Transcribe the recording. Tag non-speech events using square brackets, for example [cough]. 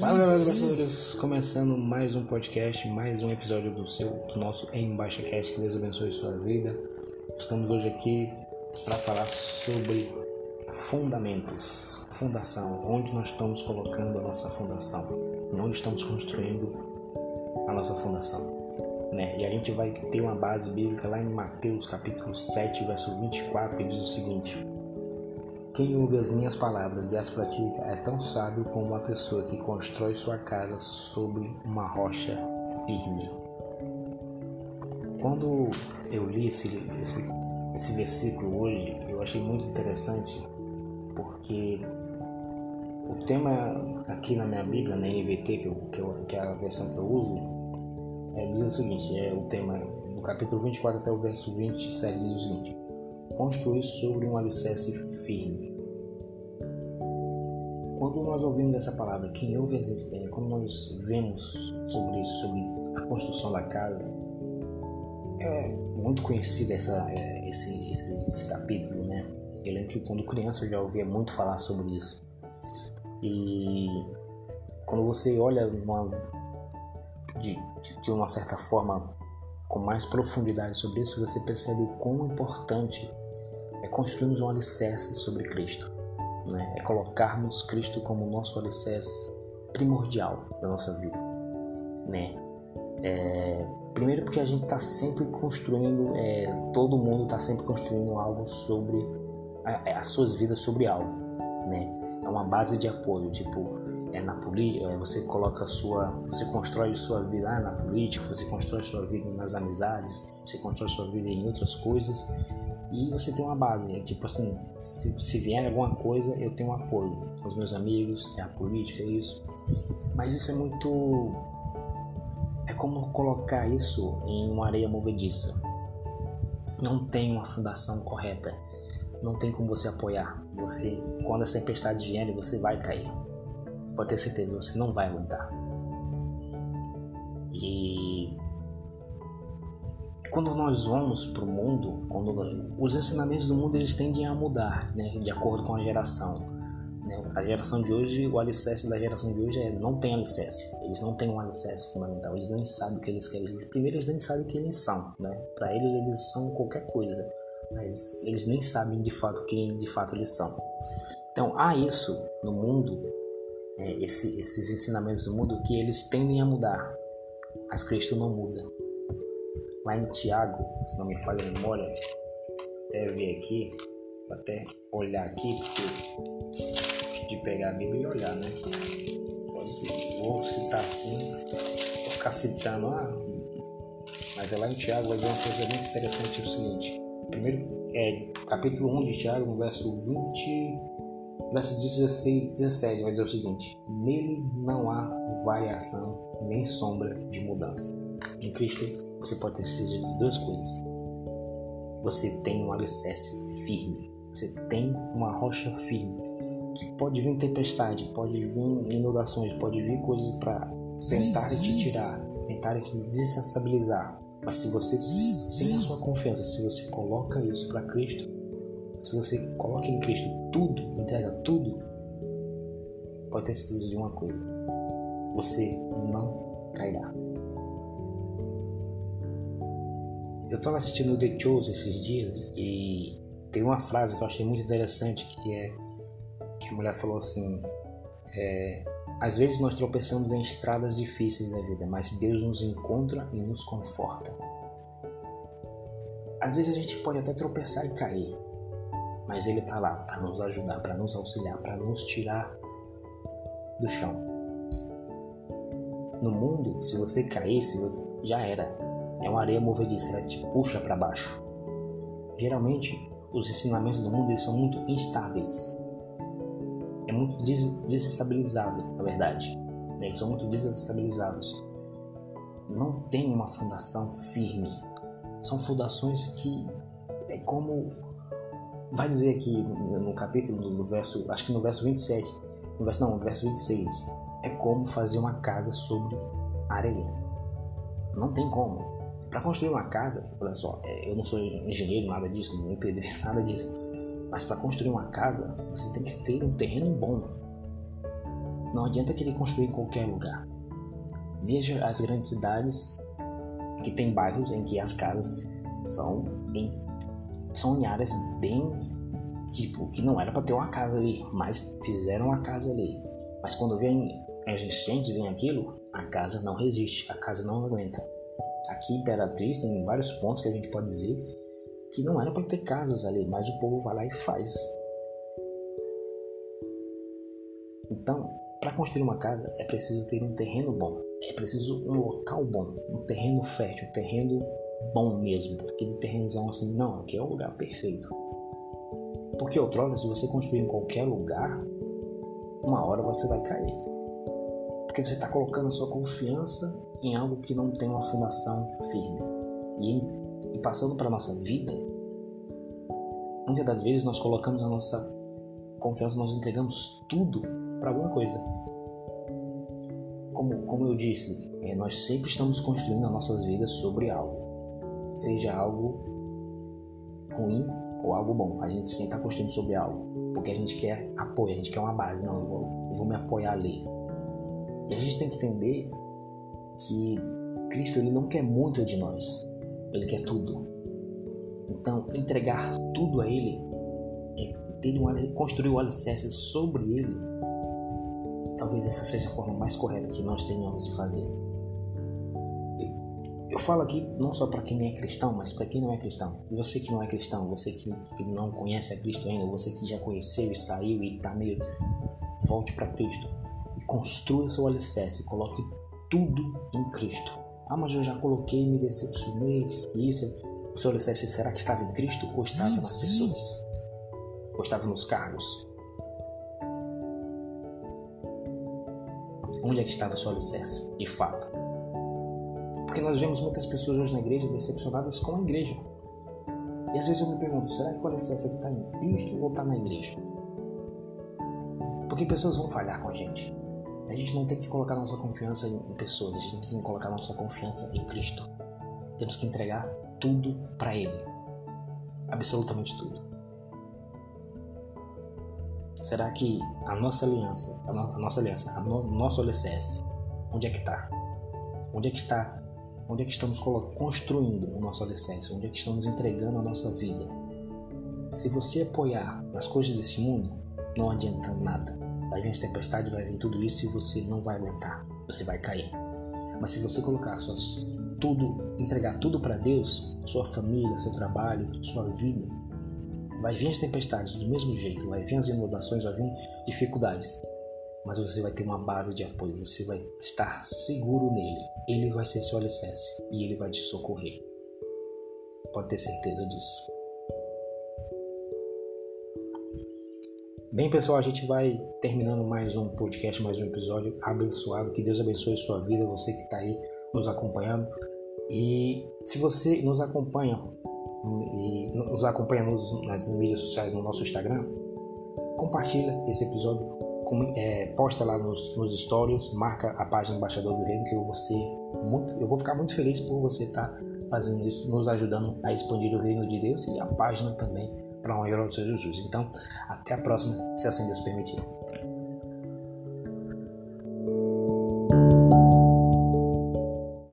Fala galera brasileiros, começando mais um podcast, mais um episódio do seu, do nosso Embaixo Cast, que Deus abençoe sua vida. Estamos hoje aqui para falar sobre fundamentos, fundação, onde nós estamos colocando a nossa fundação, onde estamos construindo a nossa fundação. Né? E a gente vai ter uma base bíblica lá em Mateus capítulo 7, verso 24, que diz o seguinte: quem ouve as minhas palavras e as pratica é tão sábio como uma pessoa que constrói sua casa sobre uma rocha firme. Quando eu li esse, esse, esse versículo hoje, eu achei muito interessante porque o tema aqui na minha Bíblia, na NVT, que, eu, que, eu, que é a versão que eu uso, é, diz o seguinte: é o tema do capítulo 24 até o verso 27 diz o seguinte: construir sobre um alicerce firme. Quando nós ouvimos essa palavra, quem ouve, quando nós vemos sobre isso, sobre a construção da casa, é muito conhecido essa, é, esse, esse, esse capítulo, né? Eu lembro que quando criança eu já ouvia muito falar sobre isso. E quando você olha uma, de, de uma certa forma com mais profundidade sobre isso, você percebe o quão importante é construirmos um alicerce sobre Cristo. Né? É colocarmos Cristo como nosso alicerce primordial da nossa vida. Né? É, primeiro porque a gente está sempre construindo, é, todo mundo está sempre construindo algo sobre a, as suas vidas sobre algo, né? É uma base de apoio, tipo é na política, é, você coloca sua, você constrói sua vida ah, na política, você constrói sua vida nas amizades, você constrói sua vida em outras coisas e você tem uma base, é tipo assim, se, se vier alguma coisa, eu tenho um apoio. Os meus amigos, é a política, é isso. Mas isso é muito. É como colocar isso em uma areia movediça. Não tem uma fundação correta. Não tem como você apoiar. Você, quando as tempestades vierem, você vai cair. Pode ter certeza, você não vai aguentar. E quando nós vamos para o mundo, quando os ensinamentos do mundo eles tendem a mudar, né, de acordo com a geração. Né? A geração de hoje, o alicerce da geração de hoje é não tem alicerce. Eles não têm um alicerce fundamental. Eles nem sabem o que eles querem. Primeiro, eles nem sabem o que eles são, né? Para eles, eles são qualquer coisa, mas eles nem sabem de fato quem de fato eles são. Então, há isso no mundo, é, esse, esses ensinamentos do mundo que eles tendem a mudar, mas Cristo não muda. Lá em Tiago, se não me falha a memória, até ver aqui, até olhar aqui, porque de pegar a Bíblia e olhar, né? Vou citar assim, vou ficar citando, ah, mas é lá em Tiago vai dizer uma coisa muito interessante, é o seguinte, primeiro, é, capítulo 1 de Tiago, no verso 20, verso 16, 17, vai dizer o seguinte, nele não há variação nem sombra de mudança. Em Cristo você pode ter certeza de duas coisas. Você tem um alicerce firme. Você tem uma rocha firme. Que pode vir tempestade, pode vir inundações, pode vir coisas para tentar te tirar, tentar te desestabilizar. Mas se você tem a sua confiança, se você coloca isso para Cristo, se você coloca em Cristo tudo, entrega tudo, pode ter certeza de uma coisa: você não cairá. Eu estava assistindo The Chosen esses dias e tem uma frase que eu achei muito interessante que é que a mulher falou assim: é, às vezes nós tropeçamos em estradas difíceis da vida, mas Deus nos encontra e nos conforta. Às vezes a gente pode até tropeçar e cair, mas Ele está lá para nos ajudar, para nos auxiliar, para nos tirar do chão. No mundo, se você cair, se você, já era é uma areia movediça, ela te puxa para baixo. Geralmente, os ensinamentos do mundo eles são muito instáveis. É muito des desestabilizado, na verdade. Né? Eles são muito desestabilizados. Não tem uma fundação firme. São fundações que é como vai dizer aqui no capítulo no verso, acho que no verso 27, no verso não, no verso 26, é como fazer uma casa sobre areia. Não tem como. Para construir uma casa, olha só, é, eu não sou engenheiro, nada disso, nem pedreiro, [laughs] nada disso. Mas para construir uma casa, você tem que ter um terreno bom. Não adianta querer construir em qualquer lugar. Veja as grandes cidades que tem bairros em que as casas são em, são em áreas bem tipo que não era para ter uma casa ali, mas fizeram uma casa ali. Mas quando vem as enchentes, vem aquilo, a casa não resiste, a casa não aguenta. Aqui em Imperatriz tem vários pontos que a gente pode dizer que não era para ter casas ali, mas o povo vai lá e faz. Então, para construir uma casa é preciso ter um terreno bom, é preciso um local bom, um terreno fértil, um terreno bom mesmo. Aquele terrenozão assim, não, aqui é o lugar perfeito. Porque outrora, se você construir em qualquer lugar, uma hora você vai cair. Porque você está colocando sua confiança em algo que não tem uma fundação firme. E, e passando para a nossa vida, muitas das vezes nós colocamos a nossa confiança, nós entregamos tudo para alguma coisa. Como, como eu disse, é, nós sempre estamos construindo as nossas vidas sobre algo, seja algo ruim ou algo bom. A gente sempre está construindo sobre algo, porque a gente quer apoio, a gente quer uma base. Não, eu vou, eu vou me apoiar ali. E a gente tem que entender que Cristo ele não quer muito de nós, ele quer tudo. Então, entregar tudo a Ele, é ter um, construir o alicerce sobre Ele, talvez essa seja a forma mais correta que nós tenhamos de fazer. Eu falo aqui não só para quem é cristão, mas para quem não é cristão. Você que não é cristão, você que, não conhece a Cristo ainda, você que já conheceu e saiu e está meio. Volte para Cristo e construa seu alicerce, coloque tudo em Cristo. Ah, mas eu já coloquei, me decepcionei, isso. O seu alicerce será que estava em Cristo ou estava nas pessoas? Ou estava nos cargos? Onde é que estava o seu alicerce, de fato? Porque nós vemos muitas pessoas hoje na igreja decepcionadas com a igreja. E às vezes eu me pergunto, será que o alicerce está em Cristo ou está na igreja? Porque pessoas vão falhar com a gente. A gente não tem que colocar nossa confiança em pessoas, a gente tem que colocar nossa confiança em Cristo. Temos que entregar tudo para Ele. Absolutamente tudo. Será que a nossa aliança, a, no, a nossa aliança, a no, nosso alicerce, onde é que está? Onde é que está? Onde é que estamos construindo o nosso alicerce? Onde é que estamos entregando a nossa vida? Se você apoiar nas coisas desse mundo, não adianta nada Vai vir as tempestades, vai vir tudo isso e você não vai aguentar. Você vai cair. Mas se você colocar suas, tudo, entregar tudo para Deus, sua família, seu trabalho, sua vida, vai vir as tempestades do mesmo jeito, vai vir as inundações, vai vir dificuldades. Mas você vai ter uma base de apoio, você vai estar seguro nele. Ele vai ser seu alicerce e ele vai te socorrer. Pode ter certeza disso. Bem, pessoal, a gente vai terminando mais um podcast, mais um episódio abençoado. Que Deus abençoe sua vida, você que está aí nos acompanhando. E se você nos acompanha e nos acompanha nos, nas mídias sociais, no nosso Instagram, compartilha esse episódio, é, posta lá nos, nos, stories, marca a página Embaixador do Reino, que eu vou ser muito, eu vou ficar muito feliz por você estar tá fazendo isso, nos ajudando a expandir o reino de Deus e a página também para a honra glória do Senhor Jesus. Então, até a próxima, se assim Deus permitir.